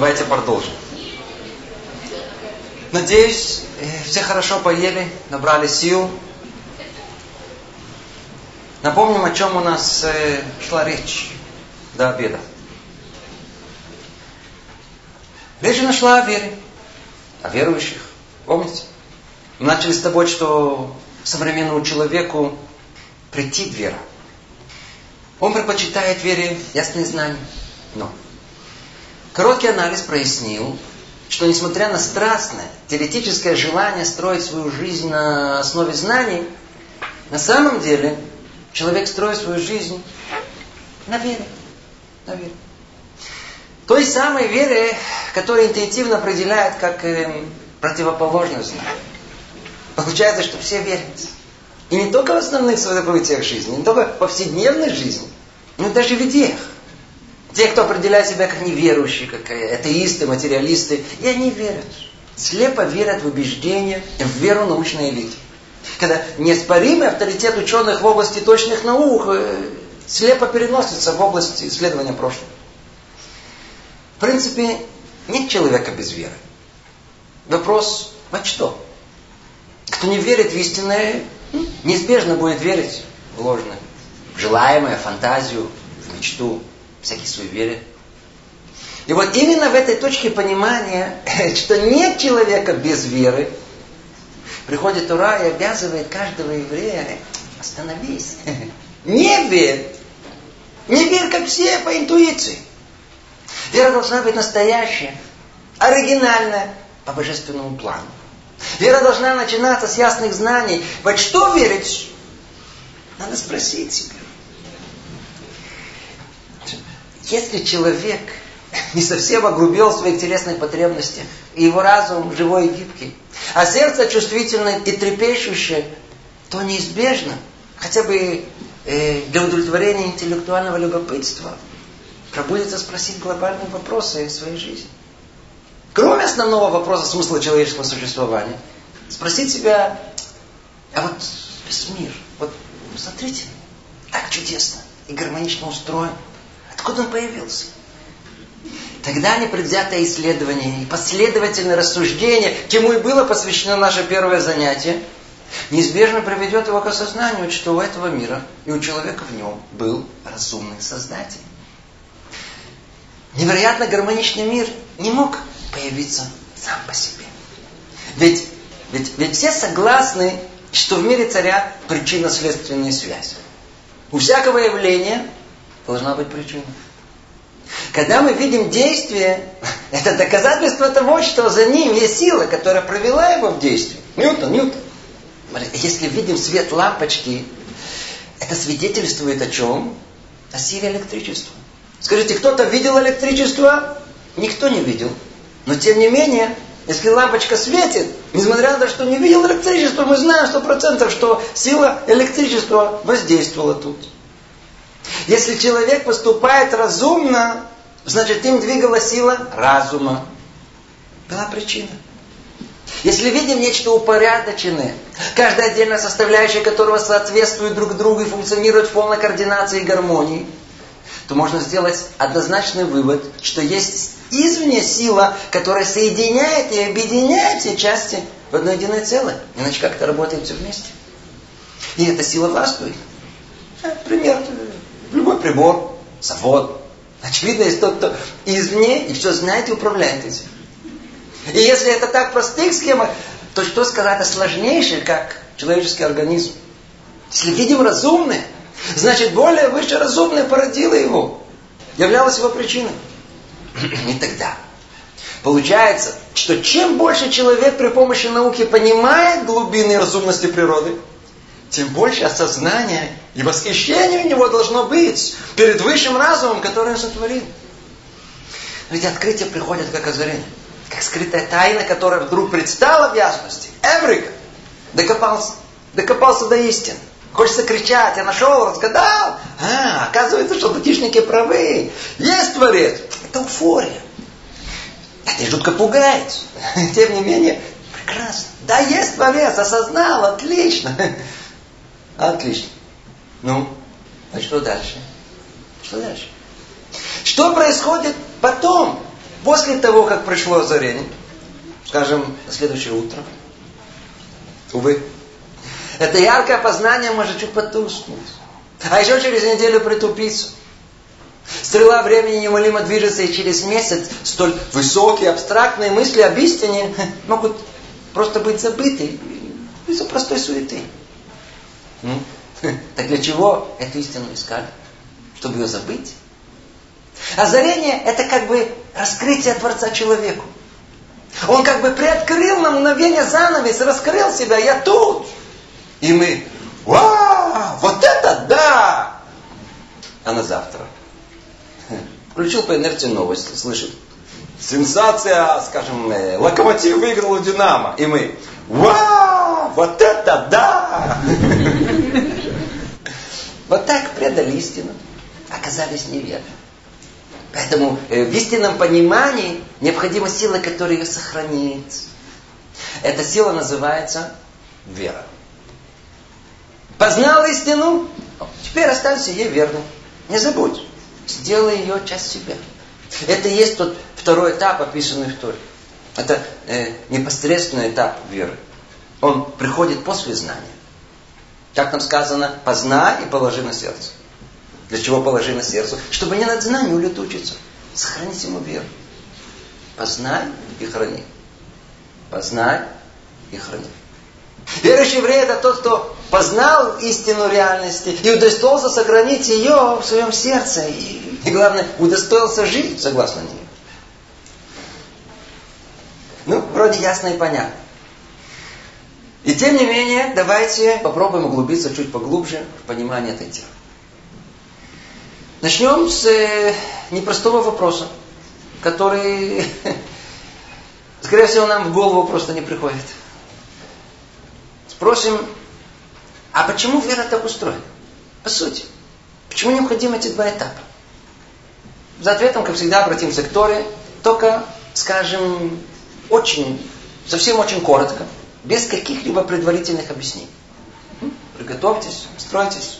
Давайте продолжим. Надеюсь, э, все хорошо поели, набрали сил. Напомним, о чем у нас э, шла речь до обеда. Речь нашла о вере, о верующих. Помните? Мы начали с того, что современному человеку прийти вера. Он предпочитает вере ясные знания. Но короткий анализ прояснил, что несмотря на страстное, теоретическое желание строить свою жизнь на основе знаний, на самом деле человек строит свою жизнь на вере. На вере. Той самой вере, которая интуитивно определяет как э, противоположную. Получается, что все верят. И не только в основных событиях жизни, не только в повседневной жизни, но даже в идеях. Те, кто определяет себя как неверующие, как атеисты, материалисты, и они верят. Слепо верят в убеждения, в веру научной элиты. Когда неоспоримый авторитет ученых в области точных наук э, слепо переносится в область исследования прошлого. В принципе, нет человека без веры. Вопрос, во что? Кто не верит в истинное, неизбежно будет верить в ложное, в желаемое, фантазию, в мечту, всякие суеверия. И вот именно в этой точке понимания, что нет человека без веры, приходит Тура и обязывает каждого еврея, остановись, не верь, не верь, как все, по интуиции. Вера должна быть настоящая, оригинальная, по божественному плану. Вера должна начинаться с ясных знаний. Во что верить? Надо спросить себя. Если человек не совсем огрубел в своих телесных потребностях, и его разум живой и гибкий, а сердце чувствительное и трепещущее, то неизбежно, хотя бы э, для удовлетворения интеллектуального любопытства, пробудется спросить глобальные вопросы своей жизни. Кроме основного вопроса смысла человеческого существования, спросить себя, а вот весь мир, вот смотрите, так чудесно и гармонично устроен. Откуда он появился? Тогда непредвзятое исследование и последовательное рассуждение, чему и было посвящено наше первое занятие, неизбежно приведет его к осознанию, что у этого мира и у человека в нем был разумный Создатель. Невероятно гармоничный мир не мог появиться сам по себе. Ведь, ведь, ведь все согласны, что в мире царят причинно-следственные связи. У всякого явления должна быть причина. Когда мы видим действие, это доказательство того, что за ним есть сила, которая провела его в действие. Ньютон, Ньютон. Если видим свет лампочки, это свидетельствует о чем? О силе электричества. Скажите, кто-то видел электричество? Никто не видел. Но тем не менее, если лампочка светит, несмотря на то, что не видел электричество, мы знаем сто процентов, что сила электричества воздействовала тут. Если человек поступает разумно, значит им двигала сила разума. Была причина. Если видим нечто упорядоченное, каждая отдельная составляющая которого соответствует друг другу и функционирует в полной координации и гармонии, то можно сделать однозначный вывод, что есть извне сила, которая соединяет и объединяет все части в одно единое целое. Иначе как это работает все вместе. И эта сила властвует. Пример. Любой прибор, завод. Очевидно, есть тот, кто извне и все знает и управляет этим. И если это так в простых схемах, то что сказать о сложнейших, как человеческий организм? Если видим разумное, значит более выше разумное породило его. Являлось его причиной. И тогда получается, что чем больше человек при помощи науки понимает глубины разумности природы, тем больше осознания и восхищения у него должно быть перед высшим разумом, который он сотворил. Ведь открытие приходит как озарение, как скрытая тайна, которая вдруг предстала в ясности. Эврика докопался, докопался до истины. Хочется кричать, я нашел, разгадал. А, оказывается, что датишники правы. Есть Творец. Это уфория. Это жутко пугает. Тем не менее, прекрасно. Да, есть Творец, осознал, отлично. Отлично. Ну, а что дальше? Что дальше? Что происходит потом? После того, как пришло озарение, скажем, следующее утро, увы, это яркое познание может чуть потуснуть. А еще через неделю притупиться. Стрела времени неумолимо движется, и через месяц столь высокие, абстрактные мысли об истине могут просто быть забыты из-за простой суеты. Так для чего эту истину искали? Чтобы ее забыть? Озарение – это как бы раскрытие Творца человеку. Он как бы приоткрыл на мгновение занавес, раскрыл себя, я тут. И мы, вау, вот это да! А на завтра – Включил по инерции новости, слышит. Сенсация, скажем, э, локомотив выиграл у Динамо. И мы, вау, вот это да! Вот так предали истину, оказались неверны. Поэтому э, в истинном понимании необходима сила, которая ее сохранит. Эта сила называется вера. Познал истину, теперь останься ей верным. Не забудь сделай ее часть себя. Это и есть тот второй этап, описанный в Торе. Это э, непосредственный этап веры. Он приходит после знания. Как там сказано, познай и положи на сердце. Для чего положи на сердце? Чтобы не над знанием улетучиться. Сохранить ему веру. Познай и храни. Познай и храни. Верующий еврей это тот, кто познал истину реальности и удостоился сохранить ее в своем сердце. И, и главное, удостоился жить согласно ней. Ну, вроде ясно и понятно. И тем не менее, давайте попробуем углубиться чуть поглубже в понимание этой темы. Начнем с э, непростого вопроса, который, скорее всего, нам в голову просто не приходит. Спросим, а почему вера так устроена? По сути. Почему необходимы эти два этапа? За ответом, как всегда, обратимся к Торе, только, скажем, очень, совсем очень коротко, без каких-либо предварительных объяснений. Приготовьтесь, стройтесь.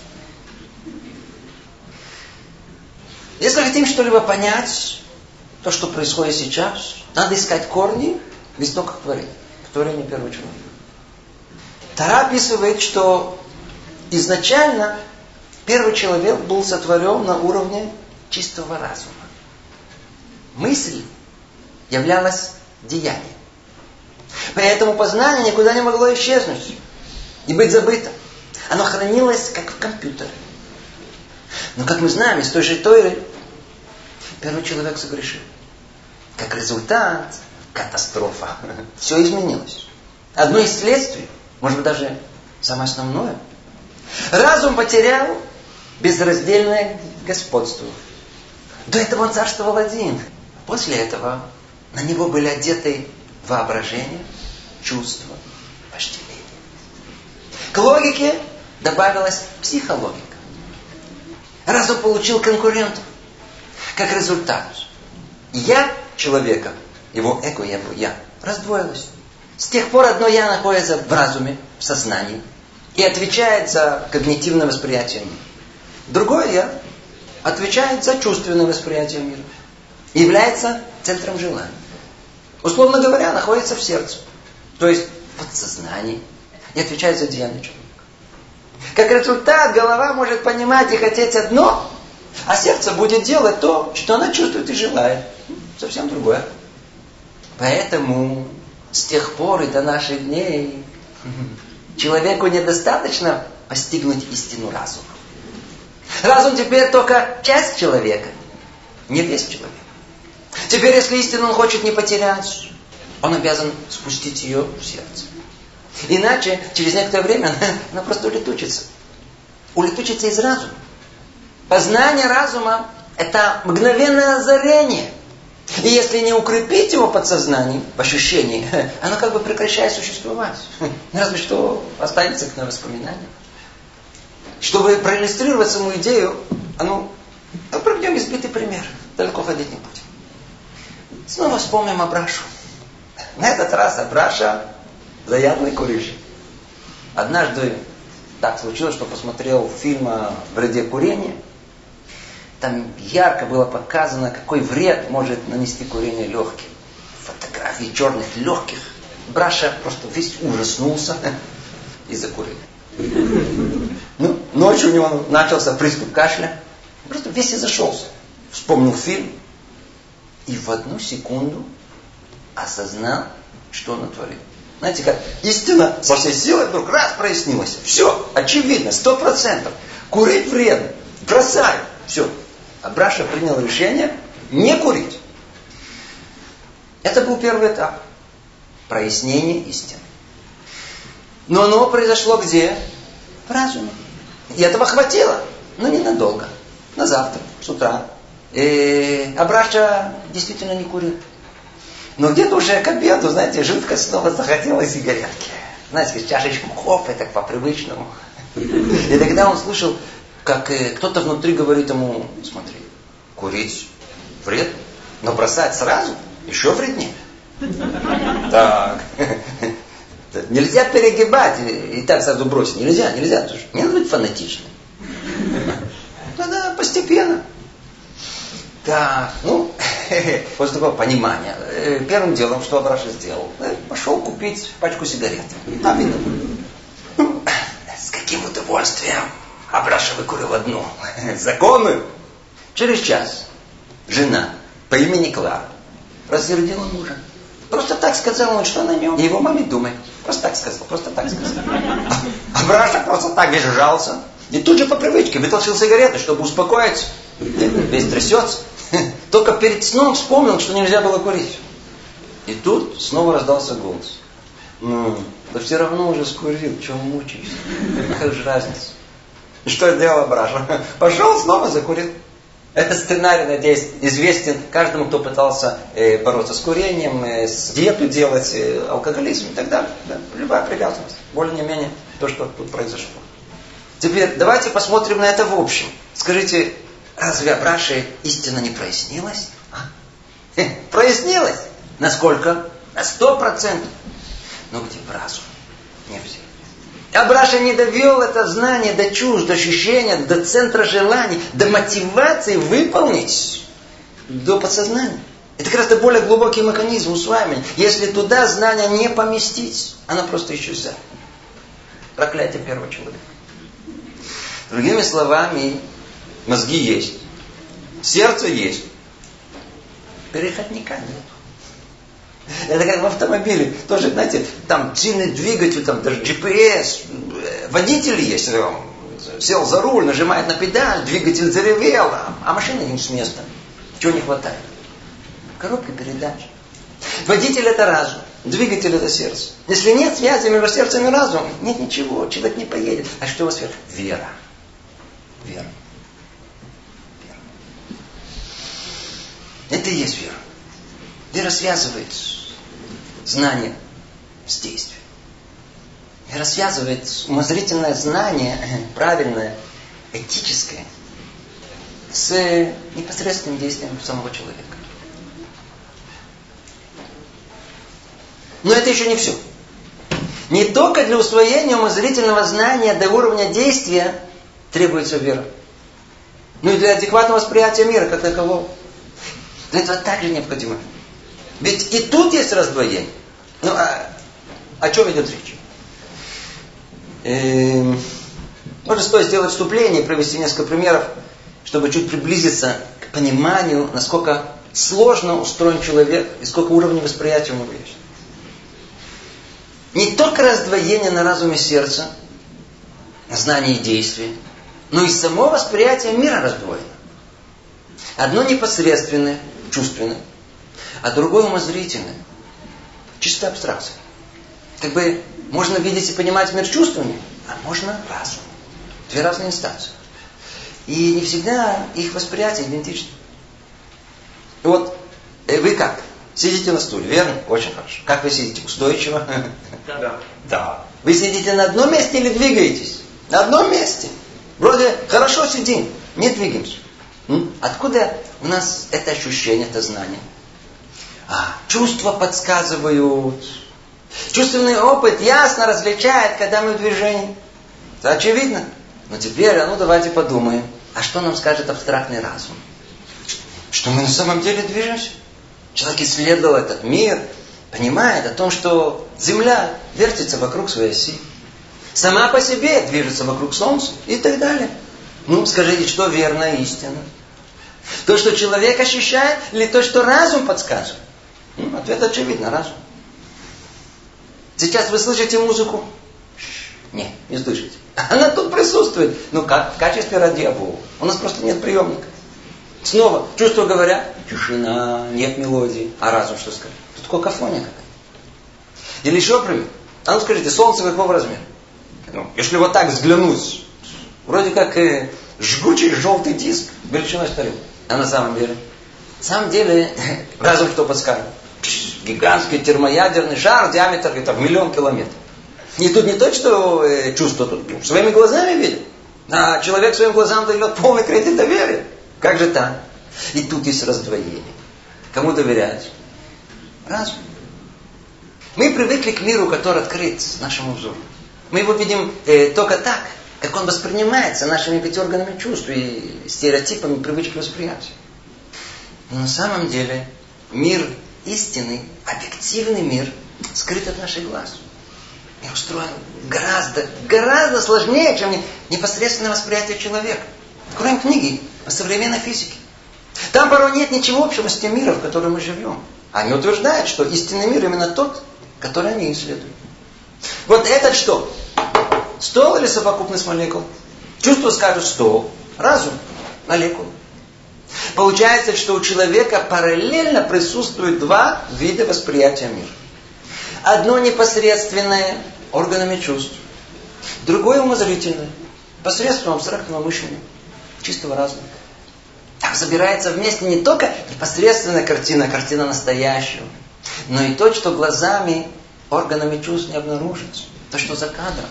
Если хотим что-либо понять, то, что происходит сейчас, надо искать корни в истоках творения, которые не первый человек. Тара описывает, что изначально первый человек был сотворен на уровне чистого разума. Мысль являлась деянием. Поэтому познание никуда не могло исчезнуть и быть забыто. Оно хранилось как в компьютере. Но, как мы знаем, из той же Тойры, первый человек согрешил. Как результат, катастрофа. Все изменилось. Одно из следствий, может быть, даже самое основное – Разум потерял безраздельное господство. До этого он царствовал один. После этого на него были одеты воображение, чувство, вожделение. К логике добавилась психологика. Разум получил конкурентов. Как результат, я человека, его эго, его я, раздвоилось. С тех пор одно я находится в разуме, в сознании, и отвечает за когнитивное восприятие мира. Другое я отвечает за чувственное восприятие мира. И является центром желания. Условно говоря, находится в сердце. То есть в подсознании. И отвечает за деяние человека. Как результат, голова может понимать и хотеть одно, а сердце будет делать то, что она чувствует и желает. Совсем другое. Поэтому с тех пор и до наших дней Человеку недостаточно постигнуть истину разума. Разум теперь только часть человека, не весь человек. Теперь, если истину он хочет не потерять, он обязан спустить ее в сердце. Иначе, через некоторое время, она, она просто улетучится. Улетучится из разума. Познание разума – это мгновенное озарение – и если не укрепить его подсознание в ощущении, оно как бы прекращает существовать. Разве что останется на воспоминания. Чтобы проиллюстрировать саму идею, а ну, ну проведем избитый пример. Далеко ходить не будем. Снова вспомним Абрашу. На этот раз Абраша заядлый курильщик. Однажды так случилось, что посмотрел фильм о вреде курения. там ярко было показано, какой вред может нанести курение легким. Фотографии черных легких. Браша просто весь ужаснулся и закурил. Ну, ночью у него начался приступ кашля. Просто весь и зашелся. Вспомнил фильм. И в одну секунду осознал, что он натворил. Знаете, как истина со всей силой вдруг раз прояснилась. Все, очевидно, сто процентов. Курить вредно. Бросай. Все. А Браша принял решение не курить. Это был первый этап. Прояснение истины. Но оно произошло где? В разуме. И этого хватило. Но ненадолго. На завтра, с утра. И Абраша действительно не курил. Но где-то уже к обеду, знаете, жутко снова захотела сигаретки. Знаете, чашечку кофе, так по-привычному. И тогда он слышал, как э, кто-то внутри говорит ему, смотри, курить вред, но бросать сразу еще вреднее. Так. Нельзя перегибать и так сразу бросить. Нельзя, нельзя. Не надо быть фанатичным. Надо постепенно. Так, ну, после такого понимания, э, первым делом, что Абраша сделал, э, пошел купить пачку сигарет. А видно. Ну, с каким удовольствием Абраша выкурил одну. Законную. Через час жена по имени Клара рассердила мужа. Просто так сказал он, что на нем. И его маме думает. Просто так сказал, просто так сказал. А просто так весь сжался. И тут же по привычке вытащил сигареты, чтобы успокоиться. Весь трясется. Только перед сном вспомнил, что нельзя было курить. И тут снова раздался голос. Ну, да все равно уже скурил, чего мучаешься? Какая же разница? И что сделал Браша? Пошел снова закурил. Этот сценарий, надеюсь, известен каждому, кто пытался э, бороться с курением, э, с диету делать, э, алкоголизм и так далее. Да, любая привязанность. Более-менее то, что тут произошло. Теперь давайте посмотрим на это в общем. Скажите, разве Абраше истина не прояснилась? А? Прояснилась? Насколько? На сто процентов. Но где в разум? Не все. Абраша не довел это знание до чувств, до ощущения, до центра желаний, до мотивации выполнить, до подсознания. Это гораздо более глубокий механизм усваивания. Если туда знание не поместить, оно просто исчезает. Проклятие первого человека. Другими словами, мозги есть, сердце есть, переходника нет. Это как в автомобиле. Тоже, знаете, там сильный двигатель, там даже GPS, водитель есть. Сел за руль, нажимает на педаль, двигатель заревел, а, а машина не с места. Чего не хватает? Коробка передач. Водитель это разум, двигатель это сердце. Если нет связи между сердцем и разумом, нет ничего, человек не поедет. А что у вас? Вера. Вера. Вера. Это и есть вера. Вера связывает знание с действием. И рассвязывает умозрительное знание, правильное, этическое, с непосредственным действием самого человека. Но это еще не все. Не только для усвоения умозрительного знания до уровня действия требуется вера. Но и для адекватного восприятия мира как такового. Для этого также необходимо ведь и тут есть раздвоение. Ну, а о чем идет речь? Эм, может, стоит сделать вступление провести несколько примеров, чтобы чуть приблизиться к пониманию, насколько сложно устроен человек и сколько уровней восприятия у него есть. Не только раздвоение на разуме сердца, на знании и действии, но и само восприятие мира раздвоено. Одно непосредственное, чувственное, а другое умозрительное. Чистая абстракция. Как бы можно видеть и понимать мир чувствами, а можно разум. Две разные инстанции. И не всегда их восприятие идентично. И вот э, вы как? Сидите на стуле, верно? Очень хорошо. Как вы сидите? Устойчиво? Да. Да. Вы сидите на одном месте или двигаетесь? На одном месте. Вроде хорошо сидим, не двигаемся. Откуда у нас это ощущение, это знание? А, чувства подсказывают. Чувственный опыт ясно различает, когда мы в движении. Это очевидно. Но теперь, а ну давайте подумаем. А что нам скажет абстрактный разум? Что мы на самом деле движемся. Человек исследовал этот мир, понимает о том, что Земля вертится вокруг своей оси. Сама по себе движется вокруг Солнца и так далее. Ну, скажите, что верно истина? То, что человек ощущает, или то, что разум подсказывает? Ответ очевидно, разум. Сейчас вы слышите музыку? Нет, не слышите. Она тут присутствует. Ну как? В качестве радиового. У нас просто нет приемника. Снова, чувство говоря, тишина, нет мелодии. А разум что скажет? Тут какофония какая-то. Или еще пример. А ну скажите, солнце какого размера? Ну, если вот так взглянуть, вроде как э, жгучий желтый диск величиной с. А на самом деле? На самом деле, разум что подскажет? Гигантский термоядерный шар, диаметр где-то в миллион километров. И тут не то, что э, чувство, тут своими глазами видит. А человек своим глазам дает полный кредит доверия. Как же так? И тут есть раздвоение. Кому доверять? Разум. Мы привыкли к миру, который открыт нашему взору. Мы его видим э, только так, как он воспринимается нашими пяти органами чувств и стереотипами привычки восприятия. Но на самом деле мир истинный, объективный мир, скрыт от наших глаз. Мир устроен гораздо, гораздо сложнее, чем непосредственное восприятие человека. Откроем книги по современной физике. Там порой нет ничего общего с тем миром, в котором мы живем. Они утверждают, что истинный мир именно тот, который они исследуют. Вот этот что? Стол или совокупность молекул? Чувство скажет стол, разум – молекулы. Получается, что у человека параллельно присутствуют два вида восприятия мира. Одно непосредственное, органами чувств. Другое умозрительное, посредством абстрактного мышления, чистого разума. Там собирается вместе не только непосредственная картина, картина настоящего, но и то, что глазами, органами чувств не обнаружится. То, что за кадром.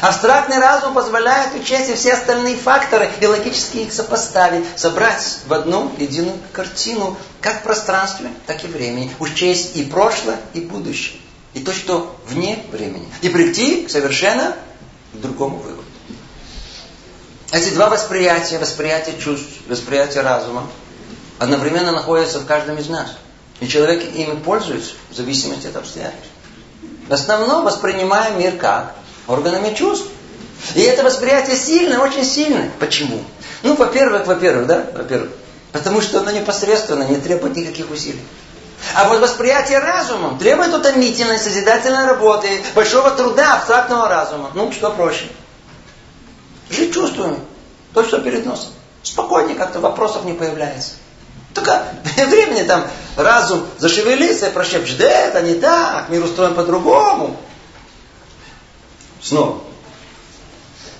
Абстрактный разум позволяет учесть все остальные факторы и логически их сопоставить, собрать в одну единую картину, как в пространстве, так и времени. Учесть и прошлое, и будущее. И то, что вне времени. И прийти к совершенно другому выводу. Эти два восприятия, восприятие чувств, восприятие разума, одновременно находятся в каждом из нас. И человек ими пользуется в зависимости от обстоятельств. В основном воспринимаем мир как? Органами чувств. И это восприятие сильное, очень сильное. Почему? Ну, во-первых, во-первых, да, во-первых, потому что оно непосредственно не требует никаких усилий. А вот восприятие разумом требует утомительной, созидательной работы, большого труда, абстрактного разума. Ну, что проще? Жить чувствуем. То, что перед носом. Спокойнее как-то, вопросов не появляется. Только времени там разум зашевелится и прошепчет, да это не так, мир устроен по-другому. Снова.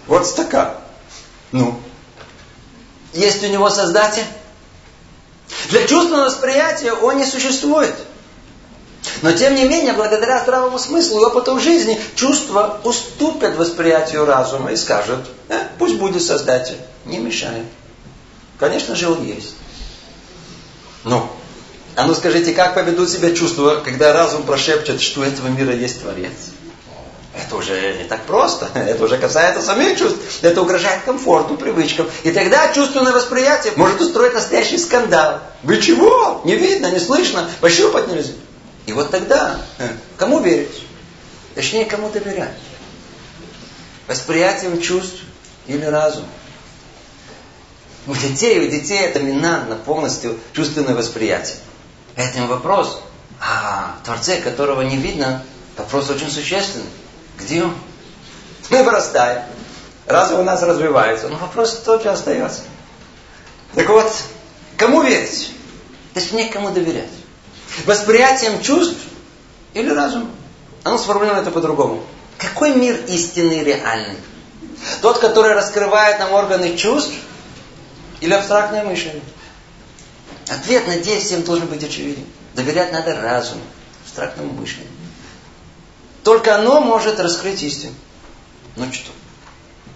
Вот стакан. Ну. Есть у него создатель? Для чувственного восприятия он не существует. Но тем не менее, благодаря здравому смыслу и опыту в жизни, чувства уступят восприятию разума и скажут, э, пусть будет Создатель, не мешает. Конечно же, он есть. Но, а ну скажите, как поведут себя чувства, когда разум прошепчет, что этого мира есть Творец? Это уже не так просто. Это уже касается самих чувств. Это угрожает комфорту, привычкам. И тогда чувственное восприятие может устроить настоящий скандал. Вы чего? Не видно, не слышно, пощупать нельзя. И вот тогда э, кому верить? Точнее, кому доверять? Восприятием чувств или разум? У детей, у детей это минантно полностью чувственное восприятие. Этим вопрос, а Творце, которого не видно, вопрос очень существенный. Где он? Мы вырастаем. Разум у нас развивается. Но вопрос тот же остается. Так вот, кому верить? Точнее, кому доверять? Восприятием чувств или разум? Оно сформулировано это по-другому. Какой мир истинный реальный? Тот, который раскрывает нам органы чувств или абстрактное мышление? Ответ, надеюсь, всем должен быть очевиден. Доверять надо разуму, абстрактному мышлению. Только оно может раскрыть истину. Ну что?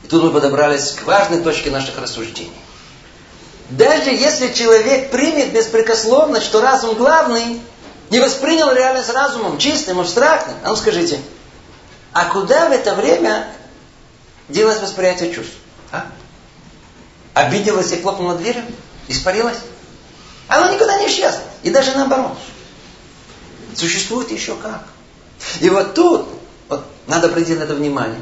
И тут мы подобрались к важной точке наших рассуждений. Даже если человек примет беспрекословно, что разум главный, не воспринял реальность разумом, чистым, абстрактным, а ну скажите, а куда в это время делать восприятие чувств? А? обиделась и хлопнула дверью, испарилась. Оно никуда не исчезло. И даже наоборот. Существует еще как. И вот тут вот, надо обратить на это внимание.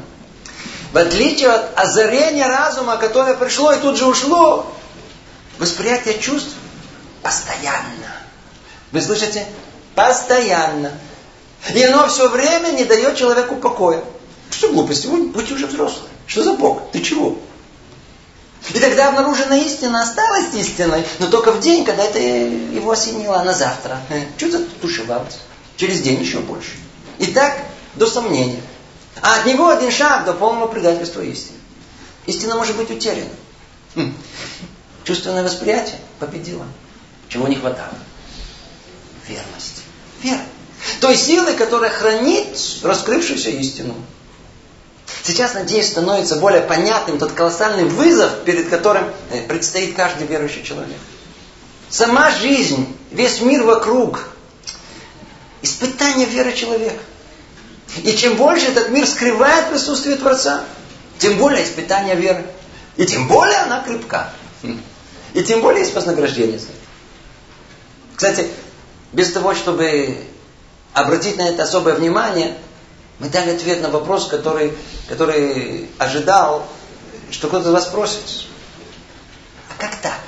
В отличие от озарения разума, которое пришло и тут же ушло, восприятие чувств постоянно. Вы слышите? Постоянно. И оно все время не дает человеку покоя. Что глупости? Вы будьте уже взрослые. Что за Бог? Ты чего? И тогда обнаруженная истина осталась истиной, но только в день, когда это его осенило, а на завтра. Что за тушевалось? Через день еще больше. И так до сомнения. А от него один шаг до полного предательства истины. Истина может быть утеряна. Хм. Чувственное восприятие победило. Чего не хватало? Верность. Вера. Той силы, которая хранит раскрывшуюся истину. Сейчас, надеюсь, становится более понятным тот колоссальный вызов, перед которым э, предстоит каждый верующий человек. Сама жизнь, весь мир вокруг, испытание веры человека. И чем больше этот мир скрывает присутствие Творца, тем более испытание веры. И тем более она крепка. И тем более есть вознаграждение за это. Кстати, без того, чтобы обратить на это особое внимание, мы дали ответ на вопрос, который, который ожидал, что кто-то вас спросит. А как так?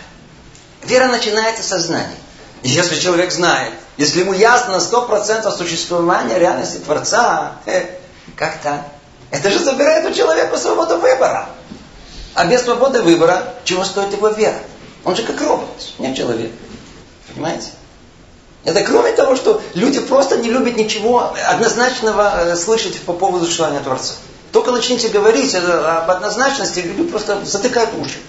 Вера начинается со знания. И если человек знает, если ему ясно сто процентов существования реальности Творца, э, как так? Это же забирает у человека свободу выбора. А без свободы выбора, чего стоит его вера? Он же как робот, не человек. Понимаете? Это кроме того, что люди просто не любят ничего однозначного э, слышать по поводу существования Творца. Только начните говорить об однозначности, люди просто затыкают уши.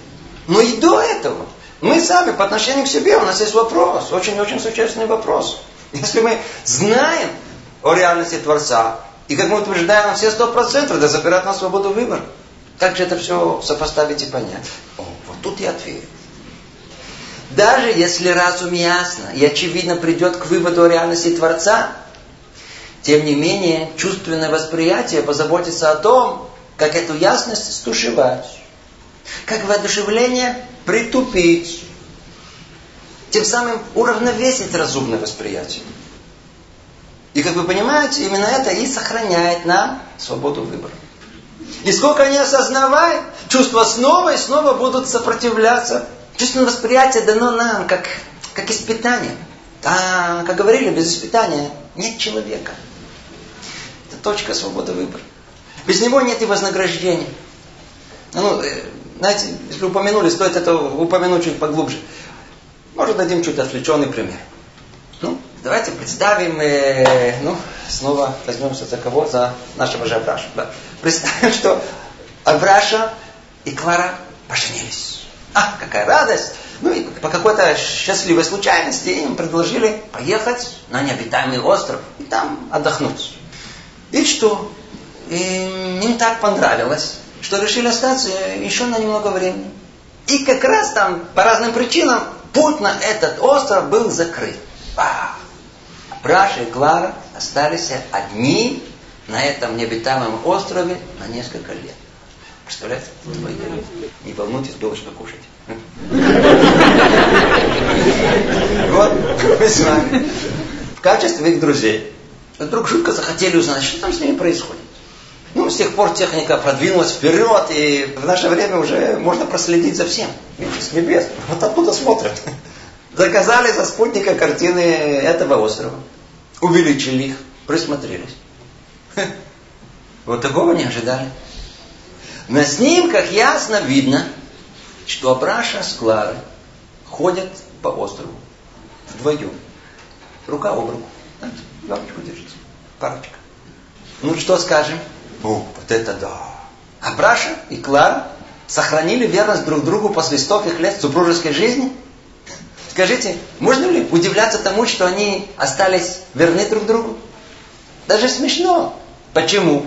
Но и до этого мы сами по отношению к себе, у нас есть вопрос, очень-очень существенный вопрос. Если мы знаем о реальности Творца, и как мы утверждаем на все сто процентов, это забирает на свободу выбора. Как же это все сопоставить и понять? О, вот тут и ответ. Даже если разум ясно и очевидно придет к выводу о реальности Творца, тем не менее чувственное восприятие позаботится о том, как эту ясность стушевать, как воодушевление притупить, тем самым уравновесить разумное восприятие. И как вы понимаете, именно это и сохраняет нам свободу выбора. И сколько они осознавают, чувства снова и снова будут сопротивляться Чувственное восприятие дано нам как, как испытание. А, как говорили, без испытания нет человека. Это точка свободы выбора. Без него нет и вознаграждения. Ну, э, знаете, если упомянули, стоит это упомянуть чуть поглубже. Может, дадим чуть отвлеченный пример. Ну, давайте представим, э, ну, снова возьмемся за кого? За нашего же Абраша. Да. Представим, что Абраша и Клара поженились. А, какая радость! Ну и по какой-то счастливой случайности им предложили поехать на необитаемый остров и там отдохнуть. И что? И им так понравилось, что решили остаться еще на немного времени. И как раз там по разным причинам путь на этот остров был закрыт. Браша и Клара остались одни на этом необитаемом острове на несколько лет. Представляете? Не волнуйтесь, белочка кушать. Вот, мы с вами в качестве их друзей вдруг жутко захотели узнать, что там с ними происходит. Ну, с тех пор техника продвинулась вперед, и в наше время уже можно проследить за всем. Видите, с небес. Вот оттуда смотрят. Заказали за спутника картины этого острова. Увеличили их, присмотрелись. Вот такого не ожидали. На снимках ясно видно, что Абраша с Кларой ходят по острову вдвоем. Рука об руку. Лампочку держите. Парочка. Ну что скажем? О, вот это да. Абраша и Клара сохранили верность друг другу после стольких лет супружеской жизни? Скажите, можно ли удивляться тому, что они остались верны друг другу? Даже смешно. Почему?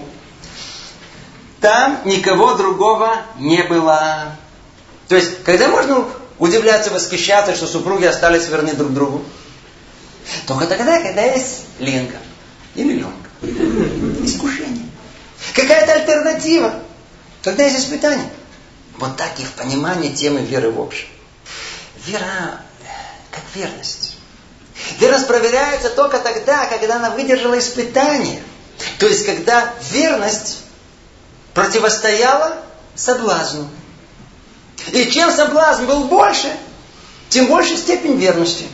Там никого другого не было. То есть, когда можно удивляться, восхищаться, что супруги остались верны друг другу? Только тогда, когда есть Ленка или Ленка. Какая-то альтернатива. Когда есть испытание. Вот так и в понимании темы веры в общем. Вера как верность. Верность проверяется только тогда, когда она выдержала испытание. То есть, когда верность противостояла соблазну. И чем соблазн был больше, тем больше степень верности.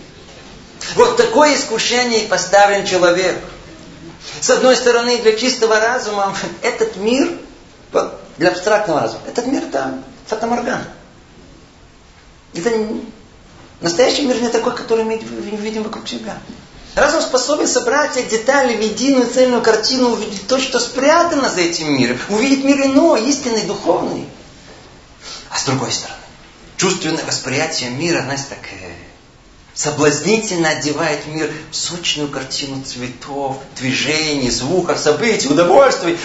Вот такое искушение поставлен человек. С одной стороны, для чистого разума этот мир, для абстрактного разума, этот мир там, фотоморган. Это настоящий мир не такой, который мы видим вокруг себя. Разум способен собрать все детали в единую цельную картину, увидеть то, что спрятано за этим миром, увидеть мир иной, истинный, духовный. А с другой стороны, чувственное восприятие мира, знаете, так соблазнительно одевает мир в сочную картину цветов, движений, звуков, событий, удовольствий.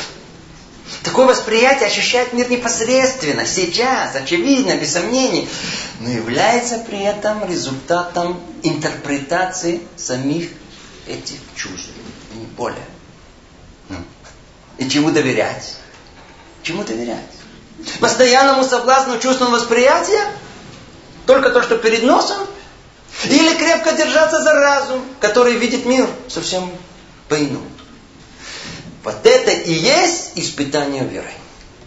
Такое восприятие ощущает мир непосредственно, сейчас, очевидно, без сомнений, но является при этом результатом интерпретации самих этих чувств, не более. Ну. И чему доверять? Чему доверять? Постоянному соблазну чувственного восприятия? Только то, что перед носом? Или крепко держаться за разум, который видит мир совсем по-иному? Вот это и есть испытание веры.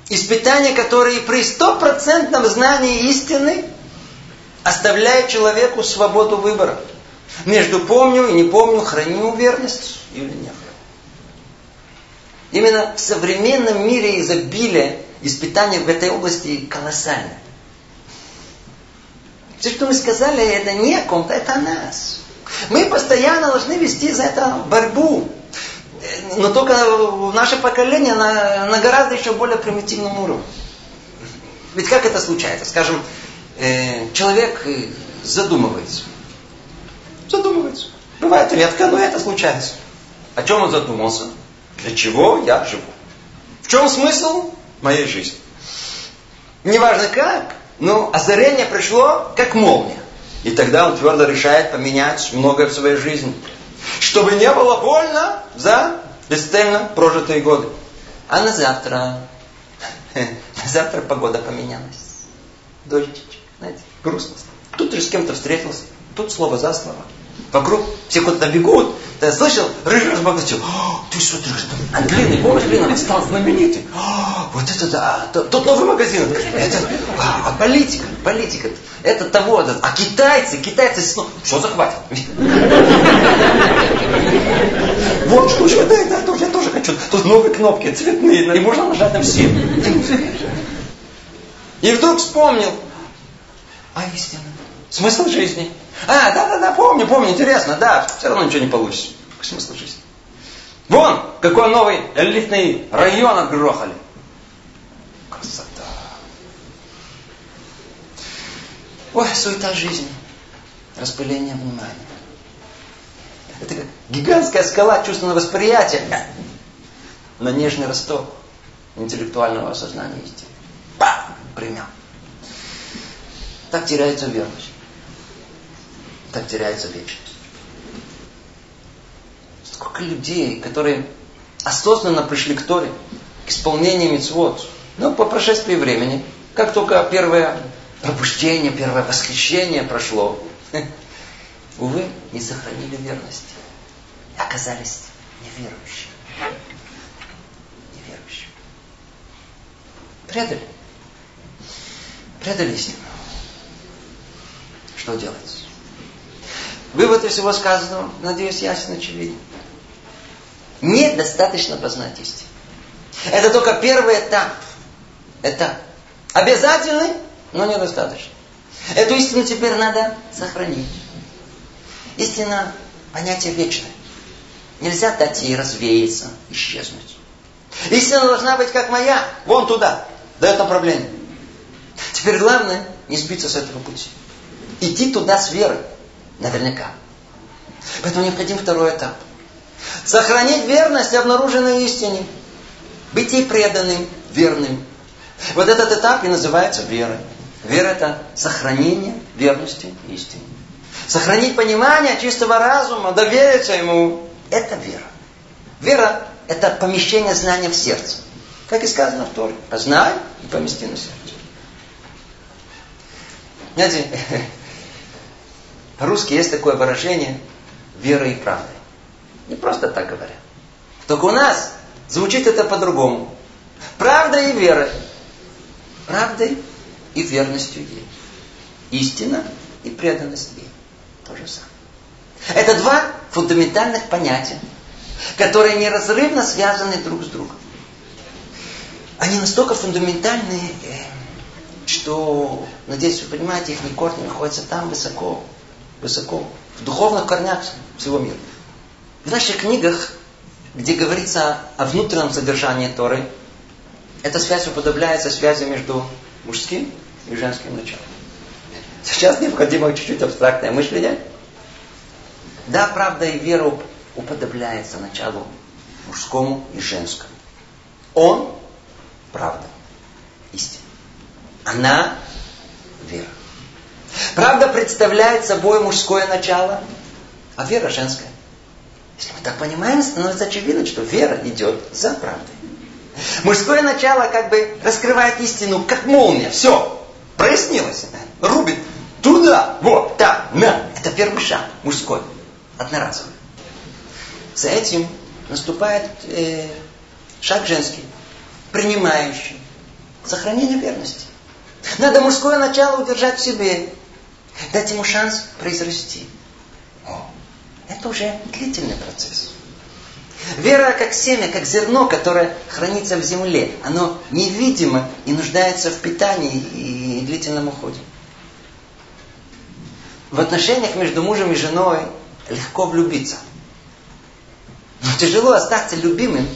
Испытание, которое при стопроцентном знании истины оставляет человеку свободу выбора. Между помню и не помню, храню верность или нет. Именно в современном мире изобилия испытания в этой области колоссальны. Все, что мы сказали, это не о ком-то, это о нас. Мы постоянно должны вести за это борьбу. Но только наше поколение на, на гораздо еще более примитивном уровне. Ведь как это случается? Скажем, э, человек э, задумывается. Задумывается. Бывает редко, но это случается. О чем он задумался? Для чего я живу? В чем смысл моей жизни? Неважно как, но озарение пришло как молния. И тогда он твердо решает поменять многое в своей жизни чтобы не было больно за бесцельно прожитые годы. А на завтра, на завтра погода поменялась. Дождичек, знаете, грустно. Тут же с кем-то встретился, тут слово за слово. Вокруг все куда-то бегут. Ты слышал? Рыжий разбогател. Ты смотри, а длинный, помнишь, длинный, стал знаменитый. О, вот это да. Тут новый магазин Это, а, а политика, политика. Это того, это, а китайцы, китайцы, что захватят? Вот что, что, да, да, я тоже хочу. Тут новые кнопки, цветные, и можно нажать на все. И вдруг вспомнил, а истина, смысл жизни. А, да-да-да, помню, помню, интересно, да, все равно ничего не получится. Какой смысл жизни? Вон, какой новый элитный район отгрохали. Красота. Ой, суета жизни. Распыление внимания. Это как гигантская скала чувственного восприятия на нежный росток интеллектуального осознания истины. Па! Примял. Так теряется верность. Так теряется вечность. Сколько людей, которые осознанно пришли к Торе, к исполнению мецвод, но по прошествии времени, как только первое пробуждение, первое восхищение прошло, увы, не сохранили верности. И оказались неверующими. Неверующими. Предали. Предали истину. Что делать? Вывод из всего сказанного, надеюсь, ясен очевиден. Недостаточно познать истину. Это только первый этап. Этап. Обязательный, но недостаточно. Эту истину теперь надо сохранить. Истина – понятие вечное. Нельзя дать ей развеяться, исчезнуть. Истина должна быть как моя, вон туда, дает направление. Теперь главное не сбиться с этого пути. Идти туда с верой, наверняка. Поэтому необходим второй этап. Сохранить верность обнаруженной истине. Быть ей преданным, верным. Вот этот этап и называется верой. Вера – это сохранение верности истине. Сохранить понимание чистого разума, довериться ему – это вера. Вера – это помещение знания в сердце. Как и сказано в Торе. Познай и помести на сердце. Знаете, по-русски есть такое выражение «вера и правда». Не просто так говорят. Только у нас звучит это по-другому. Правда и вера. Правдой и верностью ей. Истина и преданность ей. То же самое. Это два фундаментальных понятия, которые неразрывно связаны друг с другом. Они настолько фундаментальные, э, что, надеюсь, вы понимаете, их корни находятся там высоко, высоко, в духовных корнях всего мира. В наших книгах, где говорится о внутреннем содержании Торы, эта связь уподобляется связи между мужским и женским началом. Сейчас необходимо чуть-чуть абстрактное мышление. Да, правда и вера уподобляется началу мужскому и женскому. Он – правда, истина. Она – вера. Правда представляет собой мужское начало, а вера – женское. Если мы так понимаем, становится очевидно, что вера идет за правдой. Мужское начало как бы раскрывает истину, как молния. Все, прояснилось. Рубит туда, вот, так, на. Это первый шаг, мужской, одноразовый. За этим наступает э, шаг женский, принимающий, сохранение верности. Надо мужское начало удержать в себе, дать ему шанс произрасти. Это уже длительный процесс. Вера как семя, как зерно, которое хранится в земле. Оно невидимо и нуждается в питании и длительном уходе. В отношениях между мужем и женой легко влюбиться. Но тяжело остаться любимым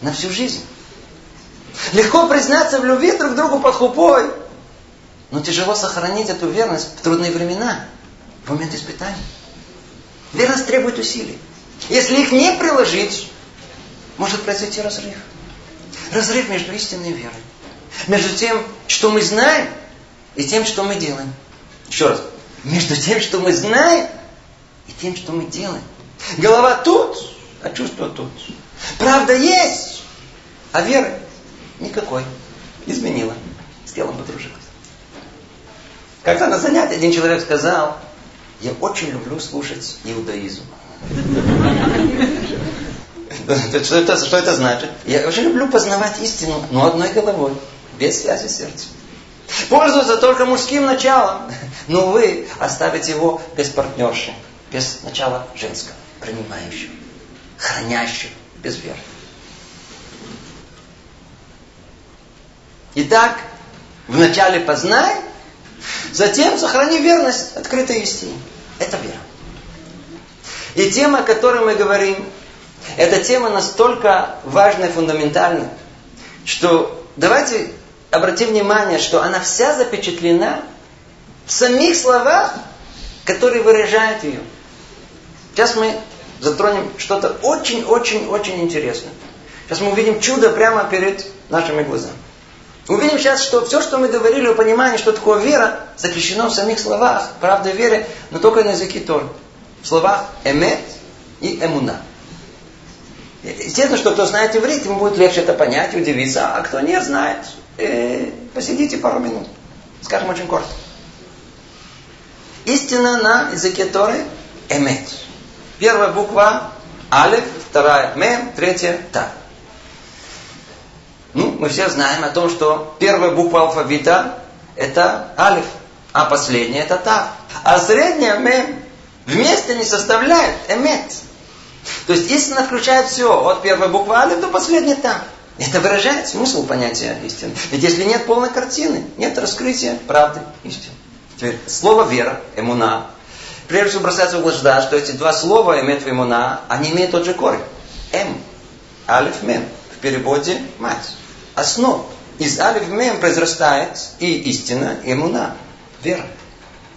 на всю жизнь. Легко признаться в любви друг другу под хупой. Но тяжело сохранить эту верность в трудные времена, в момент испытаний. Верность требует усилий. Если их не приложить, может произойти разрыв. Разрыв между истинной верой. Между тем, что мы знаем, и тем, что мы делаем. Еще раз. Между тем, что мы знаем, и тем, что мы делаем. Голова тут, а чувство тут. Правда есть, а веры никакой. Изменила. С телом подружилась. Как-то на занятии один человек сказал, я очень люблю слушать иудаизм. Что это, что это значит? Я очень люблю познавать истину, но одной головой, без связи сердца. Пользуются только мужским началом, но вы оставите его без партнерши, без начала женского, принимающего, хранящего, без веры. Итак, вначале познай, затем сохрани верность открытой истине. Это вера. И тема, о которой мы говорим, эта тема настолько важная, фундаментальная, что давайте обратим внимание, что она вся запечатлена в самих словах, которые выражают ее. Сейчас мы затронем что-то очень-очень-очень интересное. Сейчас мы увидим чудо прямо перед нашими глазами. Увидим сейчас, что все, что мы говорили о понимании, что такое вера, заключено в самих словах, правда веры, но только на языке Тор. В словах эмет и эмуна. Естественно, что кто знает иврит, ему будет легче это понять, удивиться, а кто не знает, э, посидите пару минут. Скажем очень коротко. Истина на языке Торы – эмет. Первая буква – алеф, вторая – мем, третья – та. Ну, мы все знаем о том, что первая буква алфавита – это алиф, а последняя – это та. А средняя – мем. Вместе не составляют эмет. То есть истина включает все, от первой буквы алиф до последней та. Это выражает смысл понятия истины. Ведь если нет полной картины, нет раскрытия правды истины. Теперь слово вера, эмуна, прежде всего бросается в глаза, что эти два слова, эмет и эмуна, они имеют тот же корень. Эм, алиф, мем. В переводе мать основ. Из алиф мем произрастает и истина, и эмуна, вера.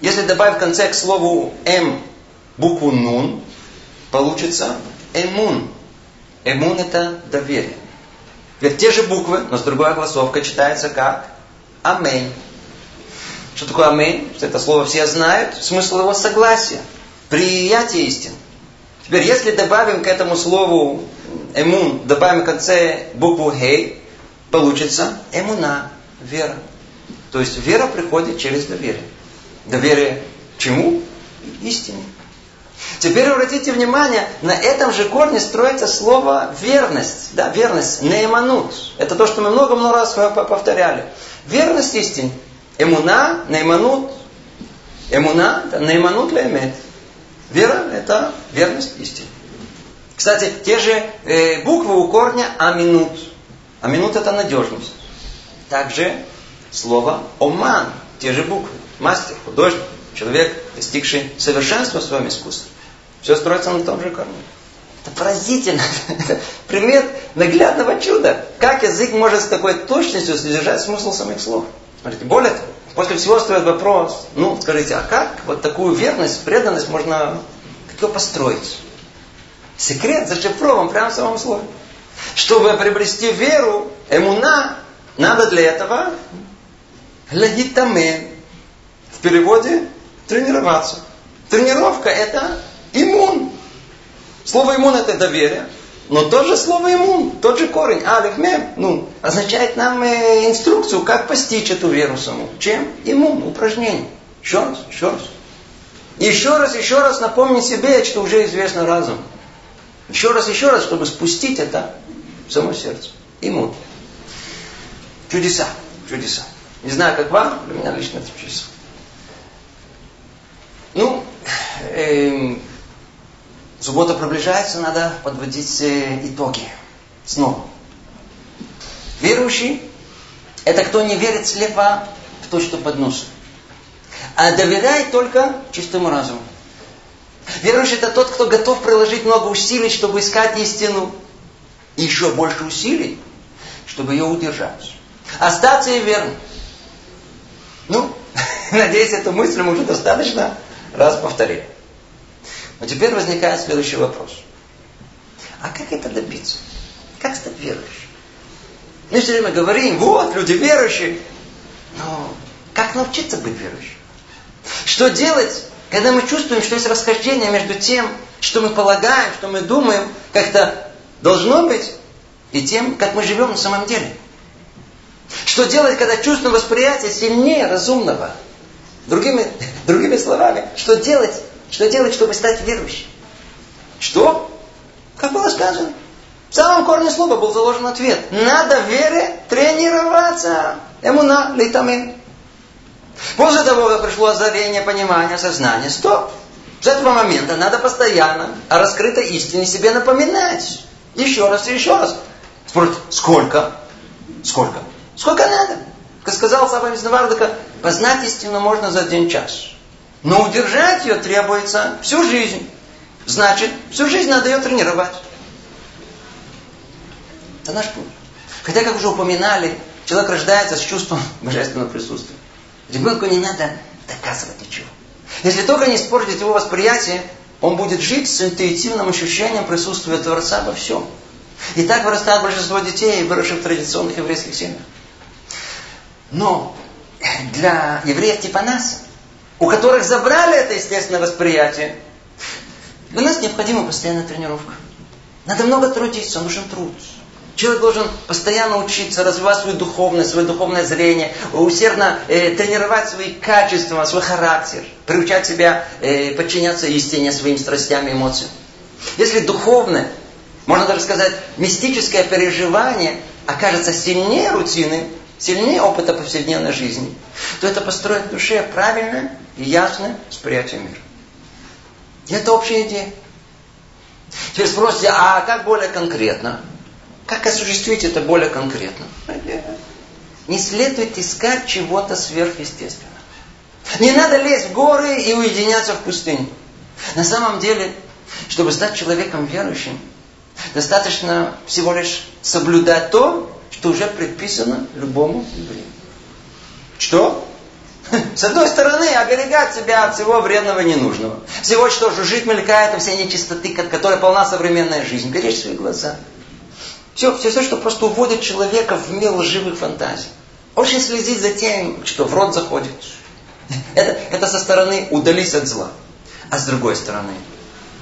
Если добавить в конце к слову м букву нун, получится эмун. Эмун это доверие. Ведь те же буквы, но с другой огласовкой читается как амень. Что такое? Что это слово все знают. Смысл его согласия, приятие истин. Теперь, если добавим к этому слову эмун, добавим в конце букву хей, получится эмуна, вера. То есть вера приходит через доверие. Доверие чему? Истине. Теперь обратите внимание, на этом же корне строится слово верность. Да, верность, нейманут. Это то, что мы много-много раз повторяли. Верность истине. Эмуна, нейманут. Эмуна, это нейманут лемет. Вера – это верность истине. Кстати, те же э, буквы у корня аминут. Аминут – это надежность. Также слово оман, те же буквы. Мастер, художник, человек, достигший совершенства в своем искусстве. Все строится на том же корне. Это поразительно. Это пример наглядного чуда. Как язык может с такой точностью содержать смысл самих слов. Смотрите, более того, после всего стоит вопрос, ну, скажите, а как вот такую верность, преданность можно как построить? Секрет зашифрован прямо в самом слове. Чтобы приобрести веру, эмуна, надо для этого лагитамен. В переводе тренироваться. Тренировка это иммун. Слово иммун это доверие. Но тоже слово иммун, тот же корень, алиф, мем, ну, означает нам э, инструкцию, как постичь эту веру саму. Чем? Иммун, упражнение. Еще раз, еще раз. Еще раз, еще раз напомни себе, что уже известно разум. Еще раз, еще раз, чтобы спустить это в само сердце. Ему. Чудеса. Чудеса. Не знаю, как вам, для меня лично это чудеса. Ну, э, суббота приближается, надо подводить э, итоги. Снова. Верующий – это кто не верит слепо в то, что под носом. А доверяет только чистому разуму. Верующий это тот, кто готов приложить много усилий, чтобы искать истину. И еще больше усилий, чтобы ее удержать. Остаться и верным. Ну, надеюсь, эту мысль мы уже достаточно раз повторили. Но теперь возникает следующий вопрос. А как это добиться? Как стать верующим? Мы все время говорим, вот, люди верующие. Но как научиться быть верующим? Что делать, когда мы чувствуем, что есть расхождение между тем, что мы полагаем, что мы думаем, как это должно быть, и тем, как мы живем на самом деле. Что делать, когда чувство восприятия сильнее разумного? Другими, другими словами, что делать, что делать, чтобы стать верующим? Что? Как было сказано? В самом корне слова был заложен ответ. Надо вере тренироваться. Эмуна литамин. После того, как пришло озарение, понимание, сознание, стоп. С этого момента надо постоянно о раскрытой истине себе напоминать. Еще раз и еще раз. Спросите, сколько? Сколько? Сколько надо? Как сказал Саба Визнавардака, познать истину можно за один час. Но удержать ее требуется всю жизнь. Значит, всю жизнь надо ее тренировать. Это наш путь. Хотя, как уже упоминали, человек рождается с чувством божественного присутствия. Ребенку не надо доказывать ничего. Если только не испортить его восприятие, он будет жить с интуитивным ощущением присутствия Творца во всем. И так вырастает большинство детей, выросших в традиционных еврейских семьях. Но для евреев типа нас, у которых забрали это естественное восприятие, для нас необходима постоянная тренировка. Надо много трудиться, нужен труд. Человек должен постоянно учиться, развивать свою духовность, свое духовное зрение, усердно э, тренировать свои качества, свой характер, приучать себя э, подчиняться истине, своим страстям и эмоциям. Если духовное, можно даже сказать, мистическое переживание окажется сильнее рутины, сильнее опыта повседневной жизни, то это построит в душе правильное и ясное восприятие мира. И это общая идея. Теперь спросите, а как более конкретно? Как осуществить это более конкретно? Не следует искать чего-то сверхъестественного. Не надо лезть в горы и уединяться в пустыне. На самом деле, чтобы стать человеком верующим, достаточно всего лишь соблюдать то, что уже предписано любому еврею. Что? С одной стороны, оберегать себя от всего вредного и ненужного. Всего, что жужжит, мелькает, и все нечистоты, которая полна современная жизнь. Беречь свои глаза. Все, все, все, что просто уводит человека в мир лживых фантазий. Очень следить за тем, что в рот заходит. Это, это со стороны удались от зла. А с другой стороны,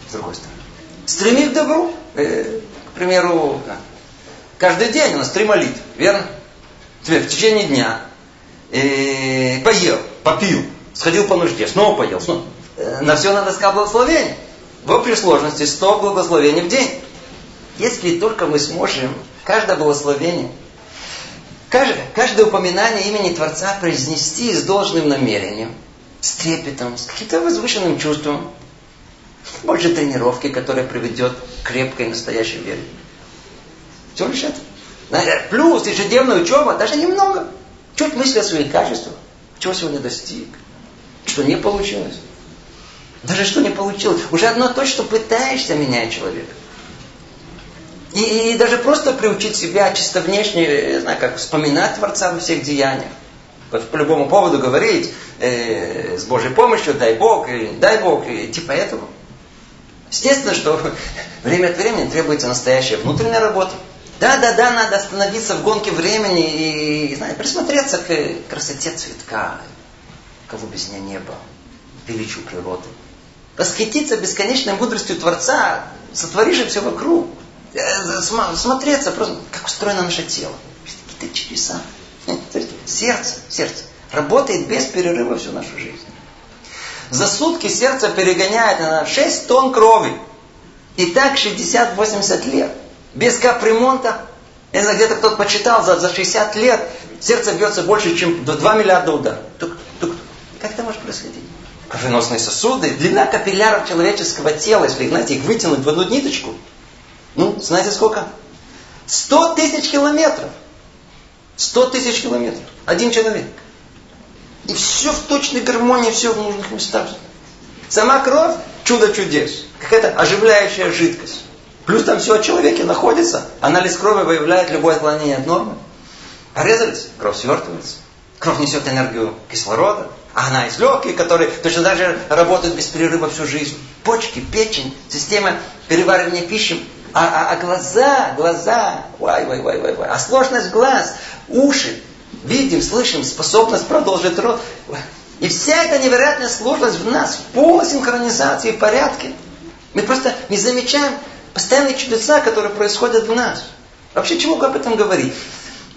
с другой стороны, стреми к добру. Э, к примеру, каждый день у нас три молитвы, верно? Теперь в течение дня э, поел, попил, Сходил по нужде, снова поел, снова. Э, на все надо сказать благословение. В общей сложности 100 благословений в день. Если только мы сможем каждое благословение, каждое, каждое упоминание имени Творца произнести с должным намерением, с трепетом, с каким-то возвышенным чувством, больше тренировки, которая приведет к крепкой настоящей вере. Все лишь это. Плюс ежедневная учеба, даже немного. Чуть мысли о своих качествах. Чего сегодня достиг. Что не получилось. Даже что не получилось. Уже одно то, что пытаешься менять человека. И, и даже просто приучить себя чисто внешне, не знаю, как вспоминать Творца во всех деяниях. Вот по любому поводу говорить э, с Божьей помощью, дай Бог, и дай Бог, и типа этого. Естественно, что время от времени требуется настоящая внутренняя работа. Да, да, да, надо остановиться в гонке времени и, знаете, присмотреться к красоте цветка, кого без нее небо, величию природы. Восхититься бесконечной мудростью Творца, сотворившим все вокруг. Э, смотреться просто, как устроено наше тело. Какие-то чудеса. Сердце, сердце работает без перерыва всю нашу жизнь. За сутки сердце перегоняет на 6 тонн крови. И так 60-80 лет. Без капремонта. Знаю, где-то кто-то почитал, за, за 60 лет сердце бьется больше, чем до 2 миллиарда ударов. Как это может происходить? Кровеносные сосуды, длина капилляров человеческого тела, если, знаете, их вытянуть в одну ниточку, ну, знаете сколько? 100 тысяч километров. 100 тысяч километров. Один человек. И все в точной гармонии, все в нужных местах. Сама кровь – чудо чудес. Какая-то оживляющая жидкость. Плюс там все о человеке находится. Анализ крови выявляет любое отклонение от нормы. Порезались, кровь свертывается. Кровь несет энергию кислорода. А она из легких, которые точно так же работают без перерыва всю жизнь. Почки, печень, система переваривания пищи. А, а, а глаза, глаза, вай, вай, вай, вай, вай. А сложность глаз, уши, видим, слышим, способность продолжить род. И вся эта невероятная сложность в нас, в полной синхронизации, в порядке. Мы просто не замечаем постоянные чудеса, которые происходят в нас. Вообще, чему об этом говорить?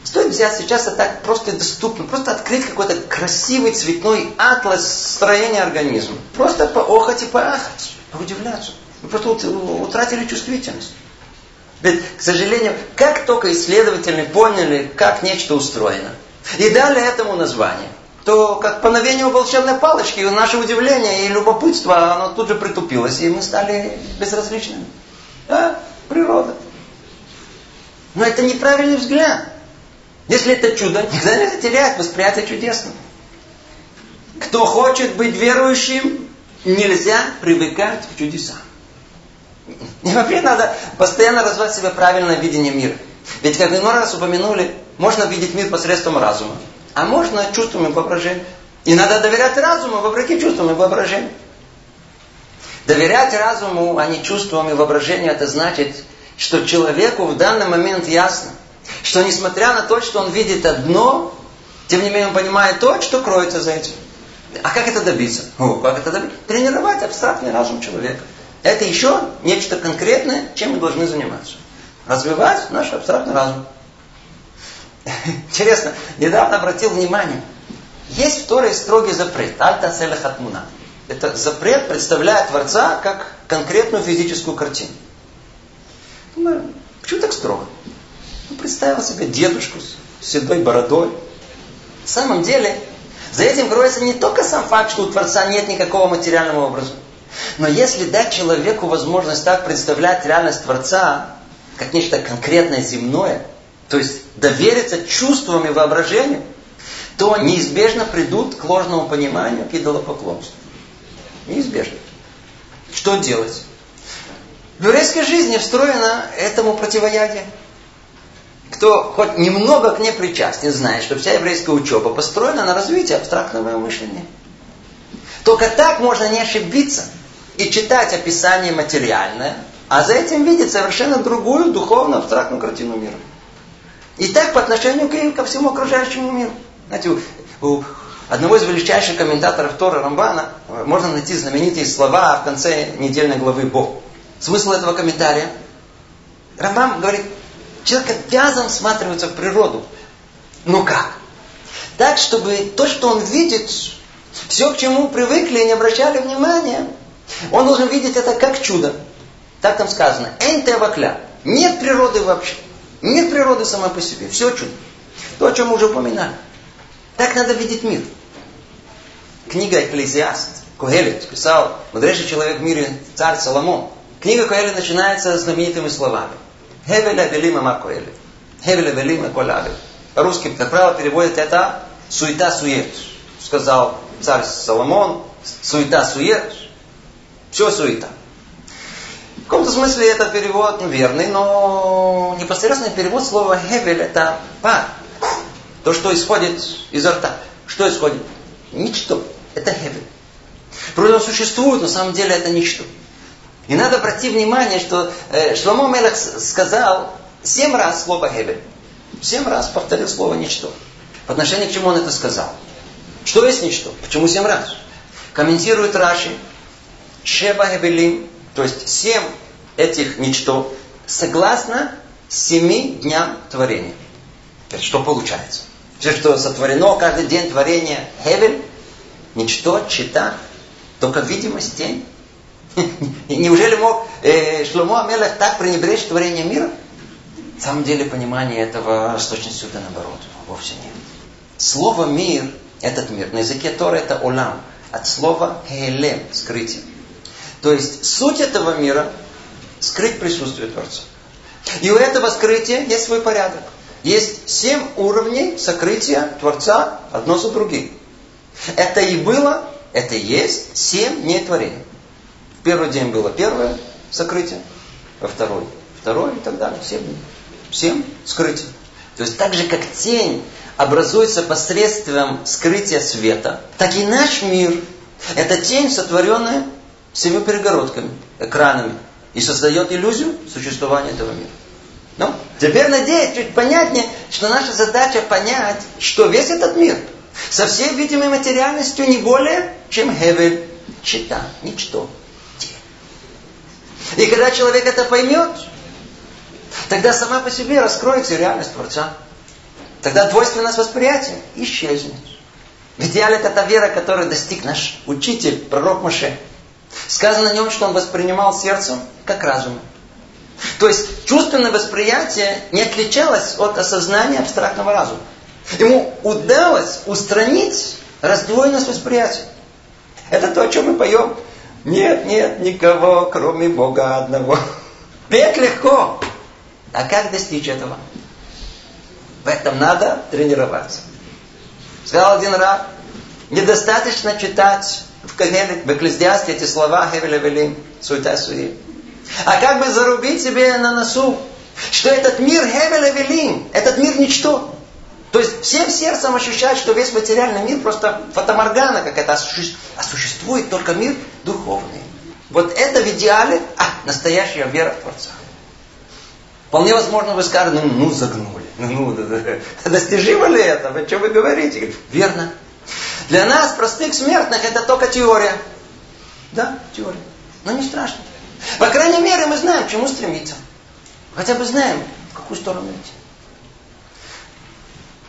Стоит взять сейчас это так просто и доступно, просто открыть какой-то красивый цветной атлас строения организма. Просто поохать и поахать, поудивляться. Мы просто утратили чувствительность. Ведь, к сожалению, как только исследователи поняли, как нечто устроено, и дали этому название, то как по новению волшебной палочки, наше удивление и любопытство, оно тут же притупилось, и мы стали безразличными. Да, природа. Но это неправильный взгляд. Если это чудо, никогда не теряет восприятие чудесного. Кто хочет быть верующим, нельзя привыкать к чудесам. И вообще надо постоянно развивать себе правильное видение мира. Ведь, как мы много раз упомянули, можно видеть мир посредством разума, а можно чувствами воображения. И надо доверять разуму, вопреки чувствам и воображению. Доверять разуму, а не чувствам и воображению, это значит, что человеку в данный момент ясно, что несмотря на то, что он видит одно, тем не менее он понимает то, что кроется за этим. А как это добиться? О, как это добиться? Тренировать абстрактный разум человека. Это еще нечто конкретное, чем мы должны заниматься. Развивать наш абстрактный разум. Интересно, недавно обратил внимание, есть второй строгий запрет, альта селехатмуна. Это запрет представляет Творца как конкретную физическую картину. Думаю, почему так строго? Ну, представил себе дедушку с седой бородой. На самом деле, за этим кроется не только сам факт, что у Творца нет никакого материального образа. Но если дать человеку возможность так представлять реальность Творца, как нечто конкретное земное, то есть довериться чувствам и воображению, то неизбежно придут к ложному пониманию, к идолопоклонству. Неизбежно. Что делать? В еврейской жизни встроено этому противоядие. Кто хоть немного к ней причастен, знает, что вся еврейская учеба построена на развитии абстрактного мышления. Только так можно не ошибиться и читать описание материальное, а за этим видеть совершенно другую духовную абстрактную картину мира. И так по отношению к, ко всему окружающему миру. Знаете, у, у одного из величайших комментаторов Тора Рамбана э, можно найти знаменитые слова в конце недельной главы Бог. Смысл этого комментария? Рамбам говорит, человек обязан всматриваться в природу. Ну как? Так, чтобы то, что он видит, Все, к чему привыкли и не обращали внимания, он должен видеть это как чудо. Так там сказано. Энтевакля. Нет природы вообще. Нет природы сама по себе. Все чудо. То, о чем мы уже упоминали. Так надо видеть мир. Книга Экклезиаст. Кугелет писал, мудрейший человек в мире, царь Соломон. Книга Кугелет начинается знаменитыми словами. Хевеля велима ма Кугелет. Хевеля велима коляве. По-русски, как правило, переводит это суета-сует. Сказал царь Соломон, суета-сует. Все суета. В каком-то смысле этот перевод верный, но непосредственный перевод слова «хевель» это пар. То, что исходит изо рта. Что исходит? Ничто. Это хевель. Он существует, на самом деле это ничто. И надо обратить внимание, что э, Шломо Мелех сказал семь раз слово хевель. Семь раз повторил слово ничто. По отношению к чему он это сказал? Что есть ничто? Почему семь раз? Комментирует Раши. Шеба хевелим, то есть семь этих ничто, согласно семи дням творения. Что получается? Все, что сотворено, каждый день творения Хевель, ничто, чита, только видимость, тень. Неужели мог э, Шломо Амелех так пренебречь творение мира? На самом деле понимание этого с точностью да наоборот. Вовсе нет. Слово мир, этот мир, на языке Тора это олам. От слова хелем, скрытие. То есть суть этого мира скрыть присутствие Творца. И у этого скрытия есть свой порядок. Есть семь уровней сокрытия Творца одно за другим. Это и было, это и есть семь дней творения. В первый день было первое сокрытие, во второй второе и так далее. Семь дней. Семь скрытий. То есть так же, как тень образуется посредством скрытия света, так и наш мир – это тень, сотворенная семью перегородками, экранами, и создает иллюзию существования этого мира. Ну, теперь, надеюсь, чуть понятнее, что наша задача понять, что весь этот мир со всей видимой материальностью не более, чем Хевель, чита, ничто. И когда человек это поймет, тогда сама по себе раскроется реальность Творца. Тогда двойственность восприятия исчезнет. В идеале это та вера, которую достиг наш учитель, пророк Маше. Сказано о нем, что он воспринимал сердцем, как разумом. То есть чувственное восприятие не отличалось от осознания абстрактного разума. Ему удалось устранить раздвоенность восприятия. Это то, о чем мы поем. Нет, нет никого, кроме Бога одного. Петь легко. А как достичь этого? В этом надо тренироваться. Сказал один раб, недостаточно читать в в Экклезиасте эти слова Хевеля Велим, суета суи. А как бы зарубить себе на носу, что этот мир Хевеля Велим, этот мир ничто. То есть всем сердцем ощущать, что весь материальный мир просто фотоморгана какая-то, а существует только мир духовный. Вот это в идеале а, настоящая вера в Творца. Вполне возможно, вы скажете, ну, ну загнули. Ну, ну, достижимо ли это? Вы что вы говорите? Верно. Для нас, простых смертных, это только теория. Да, теория. Но не страшно. По крайней мере, мы знаем, к чему стремиться. Хотя бы знаем, в какую сторону идти.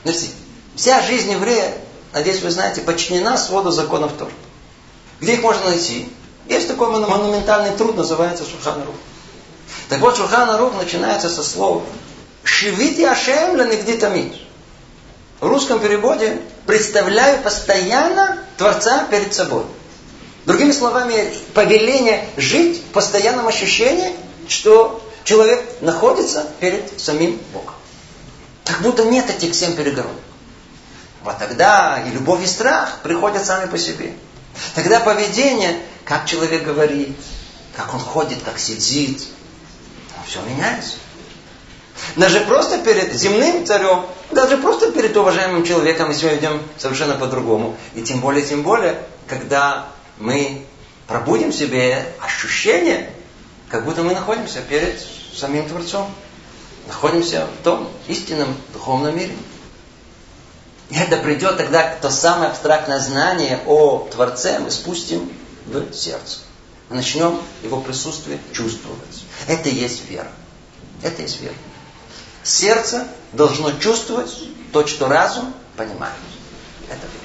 Значит, вся жизнь еврея, надеюсь, вы знаете, подчинена своду законов Тор. Где их можно найти? Есть такой монументальный труд, называется Шурхан Рух. Так вот, Шурхан Рух начинается со слов «Шивити Ашем ленигди тамид». В русском переводе «представляю постоянно Творца перед собой». Другими словами, повеление жить в постоянном ощущении, что человек находится перед самим Богом. Как будто нет этих семь перегородок. Вот тогда и любовь, и страх приходят сами по себе. Тогда поведение, как человек говорит, как он ходит, как сидит, все меняется. Даже просто перед земным царем, даже просто перед уважаемым человеком мы себя ведем совершенно по-другому. И тем более, тем более, когда мы пробудем в себе ощущение, как будто мы находимся перед самим Творцом. Находимся в том истинном духовном мире. И это придет тогда, то самое абстрактное знание о Творце мы спустим в сердце. Мы начнем его присутствие чувствовать. Это и есть вера. Это и есть вера. Сердце должно чувствовать то, что разум понимает. Это вера.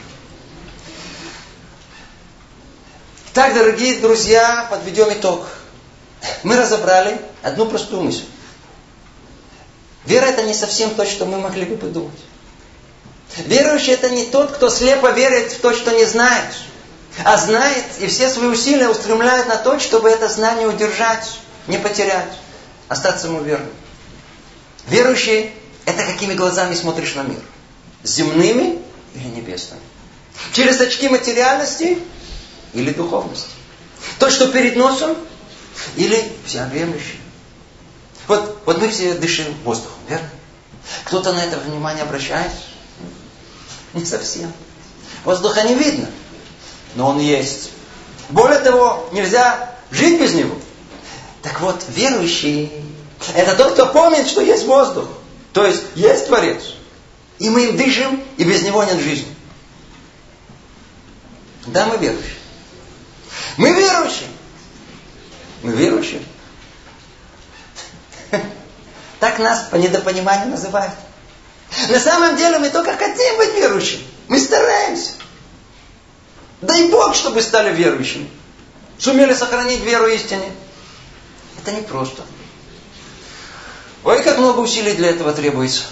Так, дорогие друзья, подведем итог. Мы разобрали одну простую мысль. Вера это не совсем то, что мы могли бы подумать. Верующий это не тот, кто слепо верит в то, что не знает, а знает и все свои усилия устремляет на то, чтобы это знание удержать, не потерять, остаться ему верным. Верующий – это какими глазами смотришь на мир. Земными или небесными. Через очки материальности или духовности. То, что перед носом или всеобъемлющий. Вот, вот мы все дышим воздухом, верно? Кто-то на это внимание обращает? Не совсем. Воздуха не видно, но он есть. Более того, нельзя жить без него. Так вот, верующий – это тот, кто помнит, что есть воздух. То есть, есть Творец. И мы им дышим, и без него нет жизни. Да, мы верующие. Мы верующие. Мы верующие. Так нас по недопониманию называют. На самом деле мы только хотим быть верующими. Мы стараемся. Дай Бог, чтобы стали верующими. Сумели сохранить веру истине. Это не просто. Ой, как много усилий для этого требуется.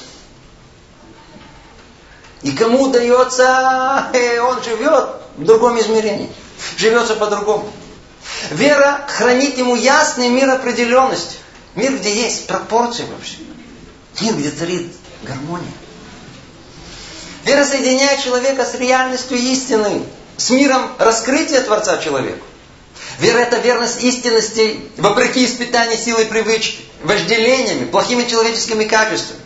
И кому удается, э, он живет в другом измерении. Живется по-другому. Вера хранит ему ясный мир определенности. Мир, где есть пропорции вообще. Мир, где царит гармония. Вера соединяет человека с реальностью истины, с миром раскрытия Творца человеку. Вера – это верность истинности вопреки испытанию силой привычки, вожделениями, плохими человеческими качествами.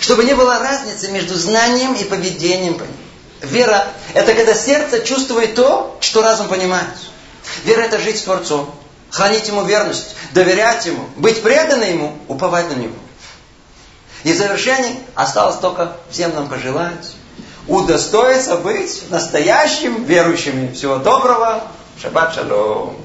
Чтобы не было разницы между знанием и поведением по ним. Вера – это когда сердце чувствует то, что разум понимает. Вера – это жить с Творцом, хранить Ему верность, доверять Ему, быть преданным Ему, уповать на Него. И в завершении осталось только всем нам пожелать удостоиться быть настоящим верующими. Всего доброго. Шаббат шалом.